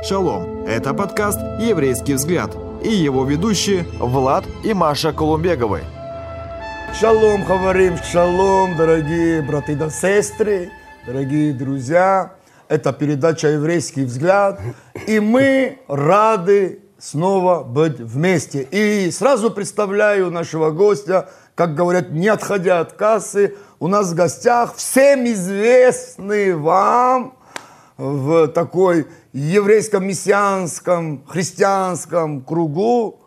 Шалом! Это подкаст «Еврейский взгляд» и его ведущие Влад и Маша Колумбеговы. Шалом, говорим, шалом, дорогие браты и сестры, дорогие друзья. Это передача «Еврейский взгляд». И мы рады снова быть вместе. И сразу представляю нашего гостя, как говорят, не отходя от кассы, у нас в гостях всем известный вам в такой еврейском, мессианском, христианском кругу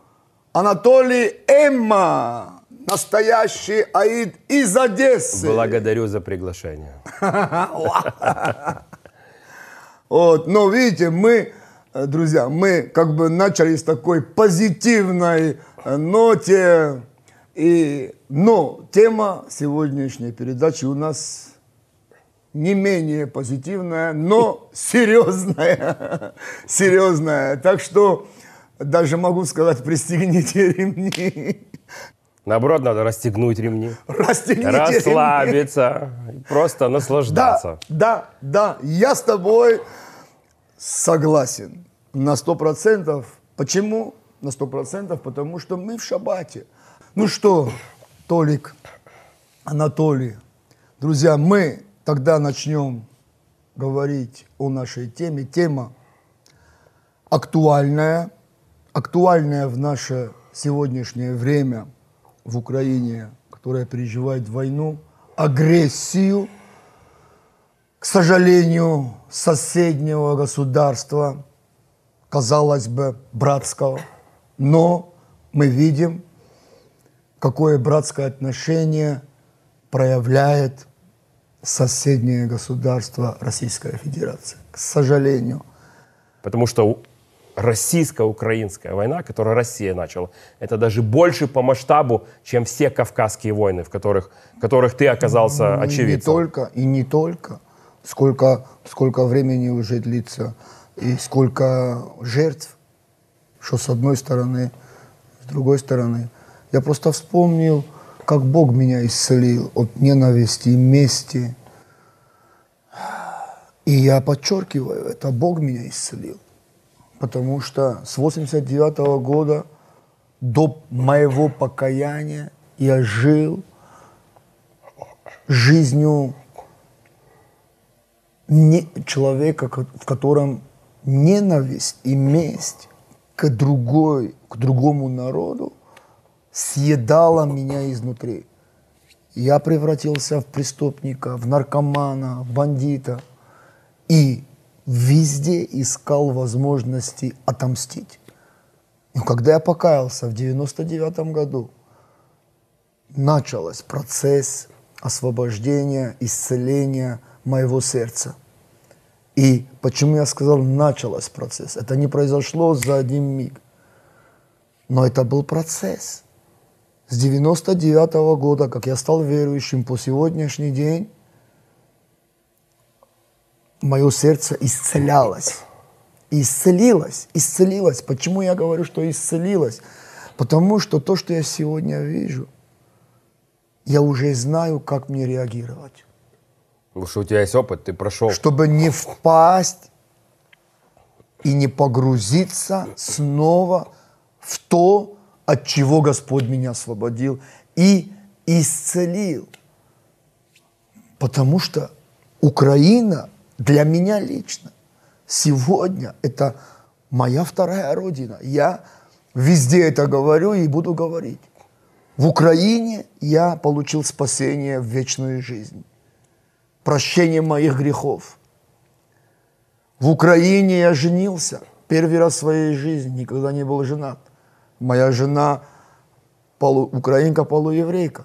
Анатолий Эмма, настоящий аид из Одессы. Благодарю за приглашение. Вот, но видите, мы, друзья, мы как бы начали с такой позитивной ноте, и, но тема сегодняшней передачи у нас не менее позитивная, но серьезная. серьезная. Так что даже могу сказать, пристегните ремни. Наоборот, надо расстегнуть ремни. Расстегните Расслабиться. ремни. Просто наслаждаться. Да, да, да. Я с тобой согласен на сто процентов. Почему на сто процентов? Потому что мы в шабате. Ну что, Толик, Анатолий, друзья, мы тогда начнем говорить о нашей теме. Тема актуальная, актуальная в наше сегодняшнее время в Украине, которая переживает войну, агрессию, к сожалению, соседнего государства, казалось бы, братского, но мы видим, какое братское отношение проявляет соседнее государство Российская Федерация. К сожалению. Потому что российско-украинская война, которую Россия начала, это даже больше по масштабу, чем все кавказские войны, в которых, в которых ты оказался ну, очевидцем. Не только, и не только. Сколько, сколько времени уже длится, и сколько жертв, что с одной стороны, с другой стороны. Я просто вспомнил, как Бог меня исцелил от ненависти и мести. И я подчеркиваю, это Бог меня исцелил. Потому что с 89 -го года до моего покаяния я жил жизнью не, человека, в котором ненависть и месть к другой, к другому народу съедала меня изнутри. Я превратился в преступника, в наркомана, в бандита. И везде искал возможности отомстить. Но когда я покаялся в 99 году, начался процесс освобождения, исцеления моего сердца. И почему я сказал, начался процесс? Это не произошло за один миг. Но это был процесс. С 99 -го года, как я стал верующим по сегодняшний день, мое сердце исцелялось. Исцелилось, исцелилось. Почему я говорю, что исцелилось? Потому что то, что я сегодня вижу, я уже знаю, как мне реагировать. Потому что у тебя есть опыт, ты прошел. Чтобы не впасть и не погрузиться снова в то, от чего Господь меня освободил и исцелил. Потому что Украина для меня лично сегодня это моя вторая родина. Я везде это говорю и буду говорить. В Украине я получил спасение в вечную жизнь, прощение моих грехов. В Украине я женился первый раз в своей жизни, никогда не был женат. Моя жена полу, украинка, полуеврейка.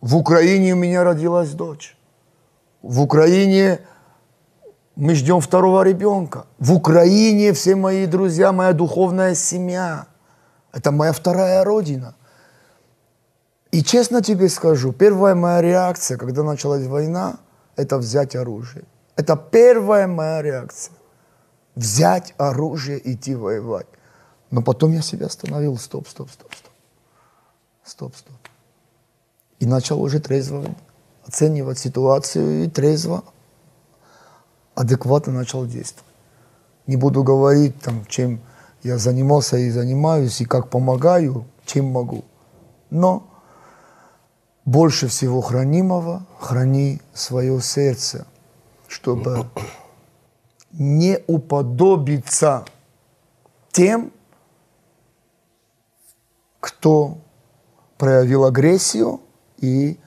В Украине у меня родилась дочь. В Украине мы ждем второго ребенка. В Украине все мои друзья, моя духовная семья. Это моя вторая родина. И честно тебе скажу, первая моя реакция, когда началась война, это взять оружие. Это первая моя реакция. Взять оружие и идти воевать. Но потом я себя остановил. Стоп, стоп, стоп, стоп. Стоп, стоп. И начал уже трезво оценивать ситуацию и трезво, адекватно начал действовать. Не буду говорить, там, чем я занимался и занимаюсь, и как помогаю, чем могу. Но больше всего хранимого храни свое сердце, чтобы не уподобиться тем, кто проявил агрессию и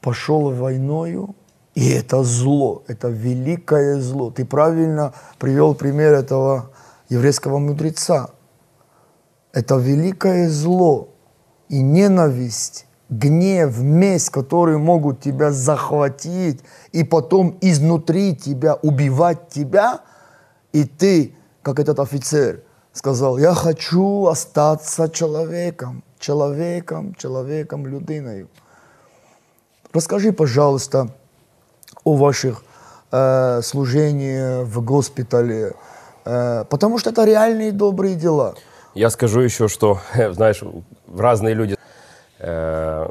пошел войною. И это зло, это великое зло. Ты правильно привел пример этого еврейского мудреца. Это великое зло и ненависть, гнев, месть, которые могут тебя захватить и потом изнутри тебя убивать тебя, и ты, как этот офицер, сказал, я хочу остаться человеком, человеком, человеком, людиною. Расскажи, пожалуйста, о ваших э, служениях в госпитале, э, потому что это реальные добрые дела. Я скажу еще, что, знаешь, разные люди э,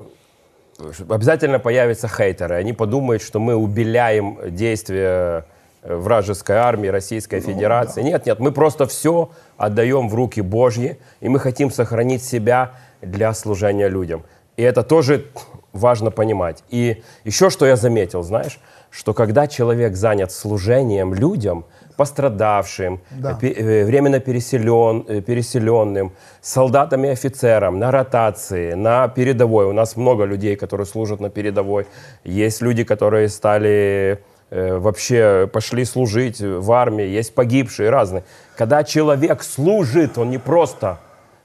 обязательно появятся хейтеры. Они подумают, что мы убеляем действия вражеской армии, Российской ну, Федерации. Да. Нет, нет, мы просто все отдаем в руки Божьи, и мы хотим сохранить себя для служения людям. И это тоже важно понимать. И еще что я заметил, знаешь, что когда человек занят служением людям, пострадавшим, да. Э, временно переселен, э, переселенным, солдатам и офицерам на ротации, на передовой. У нас много людей, которые служат на передовой. Есть люди, которые стали вообще пошли служить в армии, есть погибшие разные. Когда человек служит, он не просто,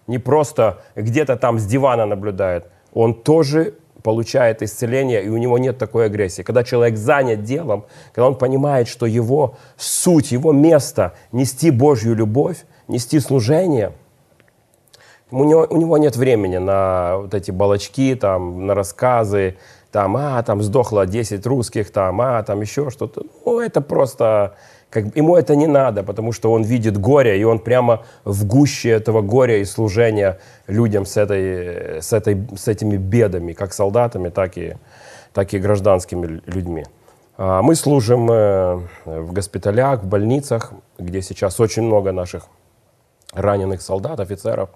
не просто где-то там с дивана наблюдает, он тоже получает исцеление, и у него нет такой агрессии. Когда человек занят делом, когда он понимает, что его суть, его место нести Божью любовь, нести служение, у него, у него нет времени на вот эти балочки, там, на рассказы, там, а, там сдохло 10 русских, там, а, там еще что-то. Ну, это просто как, ему это не надо, потому что он видит горе, и он прямо в гуще этого горя и служения людям с, этой, с, этой, с этими бедами, как солдатами, так и, так и гражданскими людьми. А, мы служим э, в госпиталях, в больницах, где сейчас очень много наших раненых солдат, офицеров.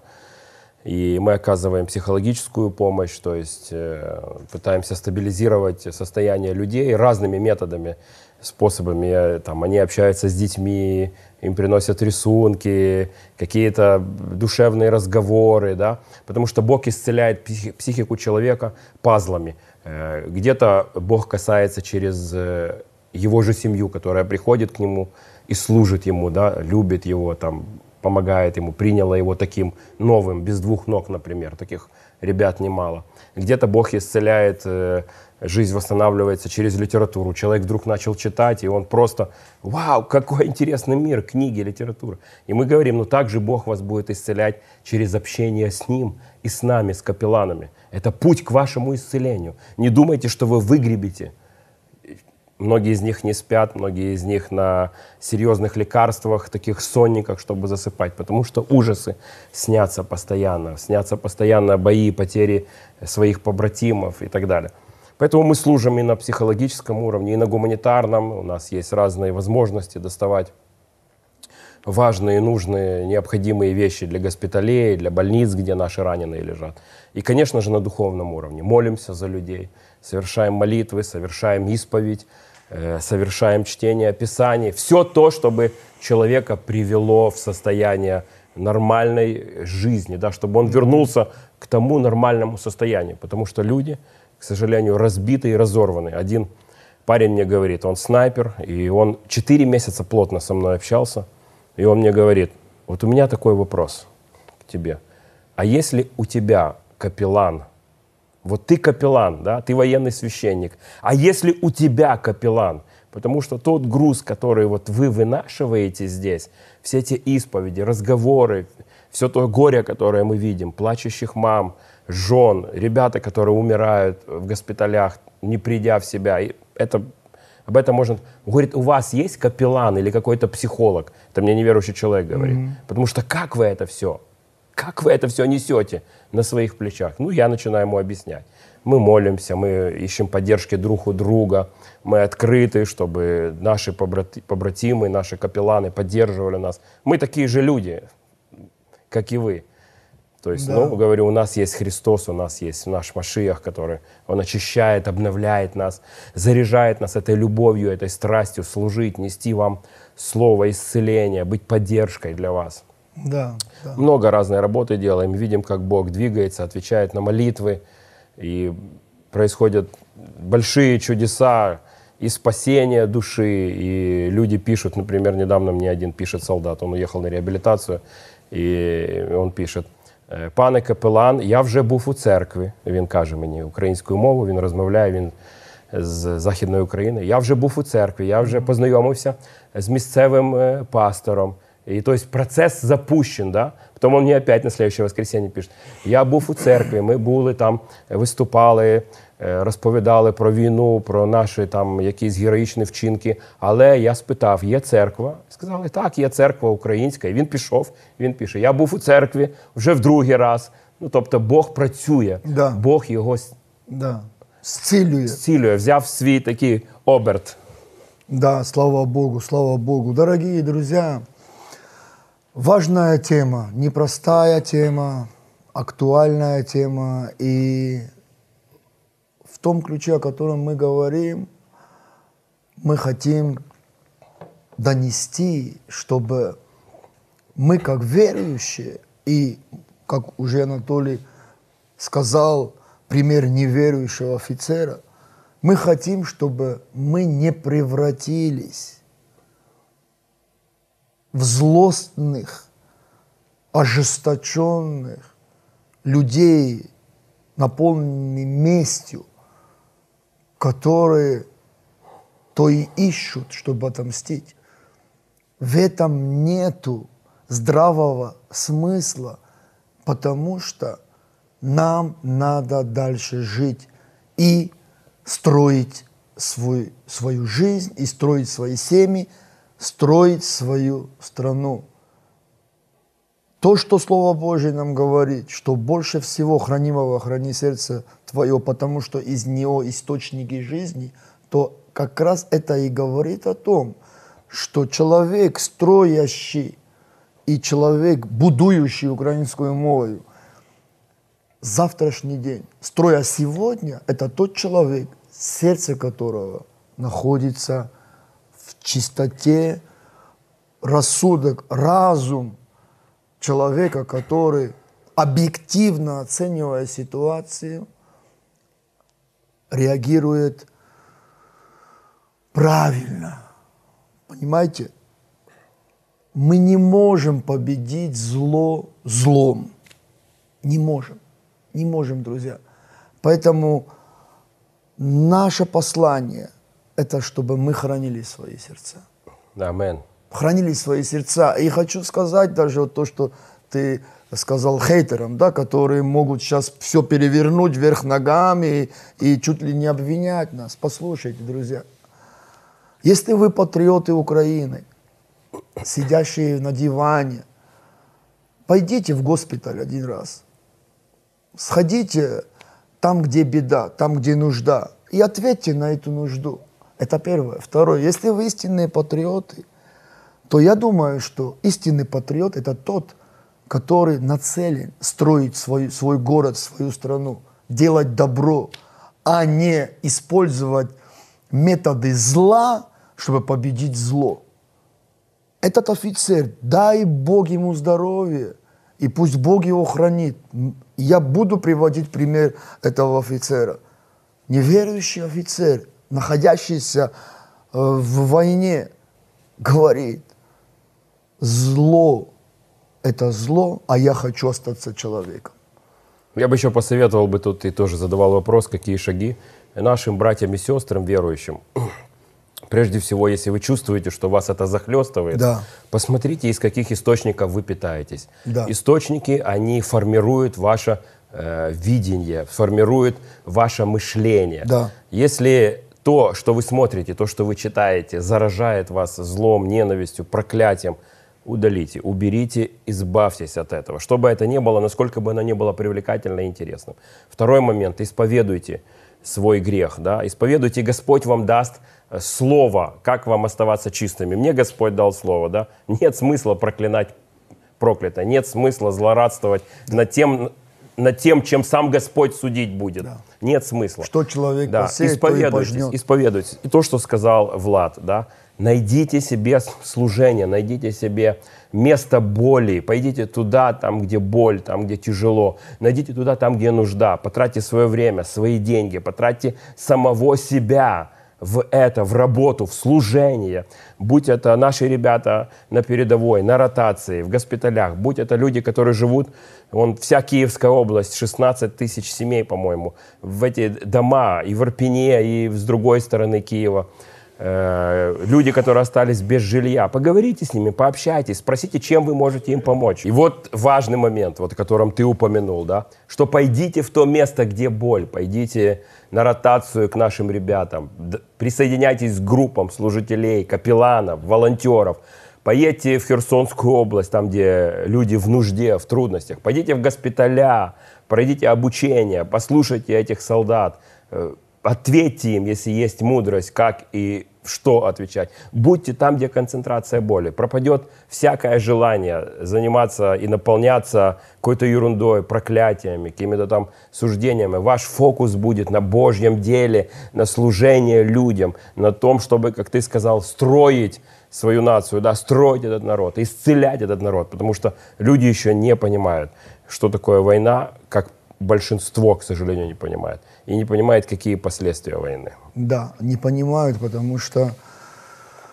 И мы оказываем психологическую помощь, то есть э, пытаемся стабилизировать состояние людей разными методами способами. Там, они общаются с детьми, им приносят рисунки, какие-то душевные разговоры, да, потому что Бог исцеляет психику человека пазлами. Э, где-то Бог касается через э, его же семью, которая приходит к нему и служит ему, да, любит его, там, помогает ему, приняла его таким новым, без двух ног, например, таких ребят немало. Где-то Бог исцеляет э, жизнь восстанавливается через литературу. Человек вдруг начал читать, и он просто, вау, какой интересный мир, книги, литература. И мы говорим, ну так же Бог вас будет исцелять через общение с Ним и с нами, с капелланами. Это путь к вашему исцелению. Не думайте, что вы выгребете. Многие из них не спят, многие из них на серьезных лекарствах, таких сонниках, чтобы засыпать, потому что ужасы снятся постоянно, снятся постоянно бои, потери своих побратимов и так далее. Поэтому мы служим и на психологическом уровне, и на гуманитарном. У нас есть разные возможности доставать важные, нужные, необходимые вещи для госпиталей, для больниц, где наши раненые лежат. И, конечно же, на духовном уровне. Молимся за людей, совершаем молитвы, совершаем исповедь, совершаем чтение Писаний. Все то, чтобы человека привело в состояние нормальной жизни, да, чтобы он вернулся к тому нормальному состоянию. Потому что люди – к сожалению, разбитый и разорванный. Один парень мне говорит, он снайпер, и он 4 месяца плотно со мной общался, и он мне говорит, вот у меня такой вопрос к тебе. А если у тебя капеллан, вот ты капеллан, да, ты военный священник, а если у тебя капеллан, потому что тот груз, который вот вы вынашиваете здесь, все эти исповеди, разговоры, все то горе, которое мы видим, плачущих мам, жен, ребята, которые умирают в госпиталях, не придя в себя. И это, об этом можно... Говорит, у вас есть капеллан или какой-то психолог? Это мне неверующий человек говорит. Mm-hmm. Потому что как вы это все? Как вы это все несете на своих плечах? Ну, я начинаю ему объяснять. Мы молимся, мы ищем поддержки друг у друга, мы открыты, чтобы наши побрати- побратимы, наши капелланы поддерживали нас. Мы такие же люди, как и вы. То есть, Да. ну, говорю, у нас есть Христос, у нас есть наш Машиах, который, Он очищает, обновляет нас, заряжает нас этой любовью, этой страстью служить, нести вам слово исцеления, быть поддержкой для вас. Да, да. Много разной работы делаем, видим, как Бог двигается, отвечает на молитвы, и происходят большие чудеса и спасение души, и люди пишут, например, недавно мне один пишет солдат, он уехал на реабілітацію, і он пишет, «Е, пане капелан, я вже був у церкві, він каже мені українською мовою, він розмовляє, він з Західної України. Я вже був у церкві, я вже познайомився з місцевим е, пастором. И то есть процесс запущен, да? Потом он мне опять на следующее воскресенье пишет. Я був у церкві, ми були там, виступали, е, розповідали про війну, про наші там якісь героїчні вчинки. Але я спитав, є церква? Сказали, так, є церква українська. І він пішов, він пише, я був у церкві вже в другий раз. Ну, тобто Бог працює, Да. Бог його Да. Зцілює. зцілює, взяв свій такий оберт. Да, слава Богу, слава Богу. Дорогие друзья, важная тема, непростая тема, актуальная тема. И в том ключе, о котором мы говорим, мы хотим донести, чтобы мы как верующие, и как уже Анатолий сказал, пример неверующего офицера, мы хотим, чтобы мы не превратились в злостных, ожесточенных людей, наполненных местью, которые то и ищут, чтобы отомстить. В этом нету здравого смысла, потому что нам надо дальше жить и строить свой, свою жизнь, и строить свои семьи, строить свою страну. То, что Слово Божье нам говорит, что больше всего хранимого храни сердце твое, потому что из него источники жизни, то как раз это и говорит о том, что человек, строящий и человек, будующий украинскую мову, завтрашний день, строя сегодня, это тот человек, сердце которого находится в чистоте, рассудок, разум человека, который, объективно оценивая ситуацию, реагирует правильно. Понимаете? Мы не можем победить зло злом. Не можем. Не можем, друзья. Поэтому наше послание – это чтобы мы хранили свои сердца. Амен. Хранили свои сердца. И хочу сказать даже вот то, что ты сказал хейтерам, да, которые могут сейчас все перевернуть вверх ногами и, и чуть ли не обвинять нас. Послушайте, друзья, если вы патриоты Украины, сидящие на диване, пойдите в госпиталь один раз. Сходите там, где беда, там, где нужда, и ответьте на эту нужду. Это первое. Второе. Если вы истинные патриоты, то я думаю, что истинный патриот – это тот, который нацелен строить свой, свой город, свою страну, делать добро, а не использовать методы зла, чтобы победить зло. Этот офицер, дай Бог ему здоровье, и пусть Бог его хранит. Я буду приводить пример этого офицера. Неверующий офицер, находящийся э, в войне, говорит, зло – это зло, а я хочу остаться человеком. Я бы еще посоветовал бы тут и тоже задавал вопрос, какие шаги нашим братьям и сестрам верующим. Прежде всего, если вы чувствуете, что вас это захлестывает, Да. посмотрите, из каких источников вы питаетесь. Да. Источники, они формируют ваше э, видение, формируют ваше мышление. Да. Если то, что вы смотрите, то, что вы читаете, заражает вас злом, ненавистью, проклятием, удалите, уберите, избавьтесь от этого. Что бы это ни было, насколько бы оно ни было привлекательно и интересным. Второй момент, исповедуйте свой грех, да, исповедуйте, Господь вам даст э, слово, как вам оставаться чистыми. Мне Господь дал слово, да, нет смысла проклинать проклято, нет смысла злорадствовать над тем, над тем, чем сам Господь судить будет. Да. Нет смысла. Что человек да. посеет, исповедуйтесь, то и пожнет. Исповедуйтесь. И то, что сказал Влад, да, найдите себе служение, найдите себе место боли, пойдите туда, там, где боль, там, где тяжело, найдите туда, там, где нужда, потратьте свое время, свои деньги, потратьте самого себя, в это, в работу, в служение. Будь это наши ребята на передовой, на ротации, в госпиталях, будь это люди, которые живут, вон вся Киевская область, 16 тысяч семей, по-моему, в эти дома и в Ирпене, и с другой стороны Киева. Э, люди, которые остались без жилья. Поговорите с ними, пообщайтесь, спросите, чем вы можете им помочь. И вот важный момент, вот, о котором ты упомянул, да, что пойдите в то место, где боль, пойдите на ротацию к нашим ребятам, присоединяйтесь к группам служителей, капелланов, волонтеров, поедьте в Херсонскую область, там, где люди в нужде, в трудностях, пойдите в госпиталя, пройдите обучение, послушайте этих солдат, э, ответьте им, если есть мудрость, как и что отвечать. Будьте там, где концентрация боли. Пропадет всякое желание заниматься и наполняться какой-то ерундой, проклятиями, какими-то там суждениями. Ваш фокус будет на Божьем деле, на служении людям, на том, чтобы, как ты сказал, строить свою нацию, да, строить этот народ, исцелять этот народ, потому что люди еще не понимают, что такое война, как большинство, к сожалению, не понимает и не понимает, какие последствия войны. Да, не понимают, потому что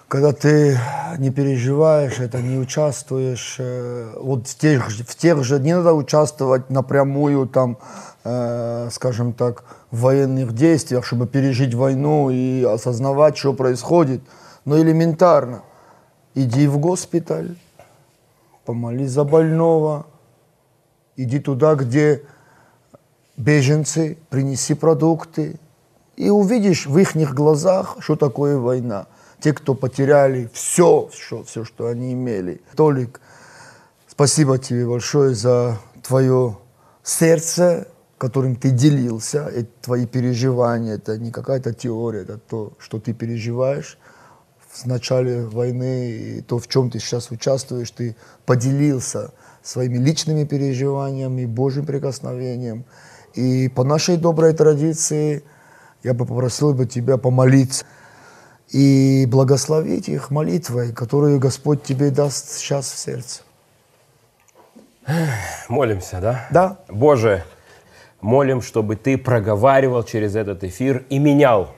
когда ты не переживаешь это, не участвуешь, э, вот в тех, в тех же, не надо участвовать напрямую там, э, скажем так, в военных действиях, чтобы пережить войну и осознавать, что происходит, но элементарно. Иди в госпиталь, помолись за больного, иди туда, где беженцы, принеси продукты, и увидишь в их глазах, что такое война. Те, кто потеряли все, все, все, что они имели. Толик, спасибо тебе большое за твое сердце, которым ты делился, и твои переживания. Это не какая-то теория, это то, что ты переживаешь в начале войны, и то, в чем ты сейчас участвуешь, ты поделился своими личными переживаниями, Божьим прикосновением. И по нашей доброй традиции я бы попросил бы тебя помолиться и благословить их молитвой, которую Господь тебе даст сейчас в сердце. Молимся, да? Да. Боже, молим, чтобы Ты проговаривал через этот эфир и менял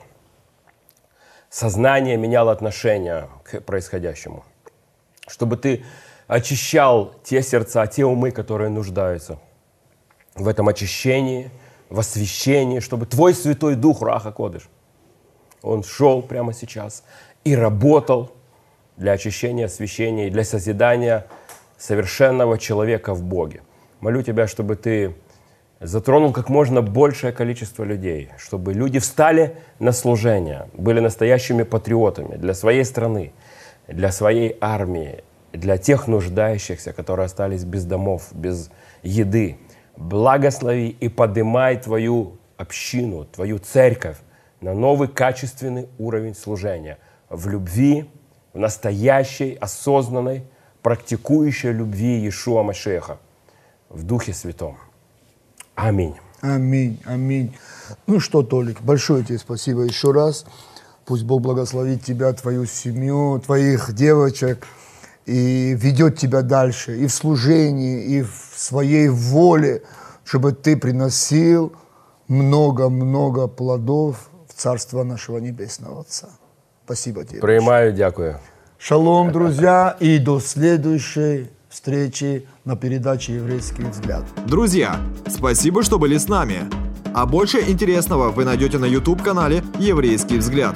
сознание, менял отношение к происходящему. Чтобы Ты очищал те сердца, те умы, которые нуждаются – в этом очищении, в освящении, чтобы Твой Святой Дух, Раха Кодыш, Он шел прямо сейчас и работал для очищения, освящения и для созидания совершенного человека в Боге. Молю Тебя, чтобы Ты затронул как можно большее количество людей, чтобы люди встали на служение, были настоящими патриотами для своей страны, для своей армии, для тех нуждающихся, которые остались без домов, без еды, благослови и поднимай твою общину, твою церковь на новый качественный уровень служения в любви, в настоящей, осознанной, практикующей любви Иешуа Машеха в Духе Святом. Аминь. Аминь, аминь. Ну что, Толик, большое тебе спасибо еще раз. Пусть Бог благословит тебя, твою семью, твоих девочек и ведет тебя дальше и в служении, и в своей воле, чтобы ты приносил много-много плодов в Царство нашего Небесного Отца. Спасибо тебе. Приймаю, дякую. Шалом, друзья, и до следующей встречи на передаче «Еврейский взгляд». Друзья, спасибо, что были с нами. А больше интересного вы найдете на YouTube-канале «Еврейский взгляд».